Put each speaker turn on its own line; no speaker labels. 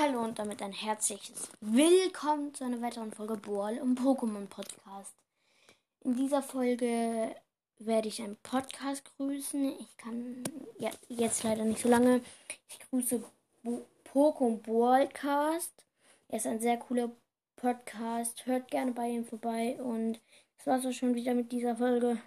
Hallo und damit ein herzliches Willkommen zu einer weiteren Folge Boal im Pokémon Podcast. In dieser Folge werde ich einen Podcast grüßen. Ich kann ja, jetzt leider nicht so lange. Ich grüße Pokémon Boalcast. Er ist ein sehr cooler Podcast. Hört gerne bei ihm vorbei und das war's auch schon wieder mit dieser Folge.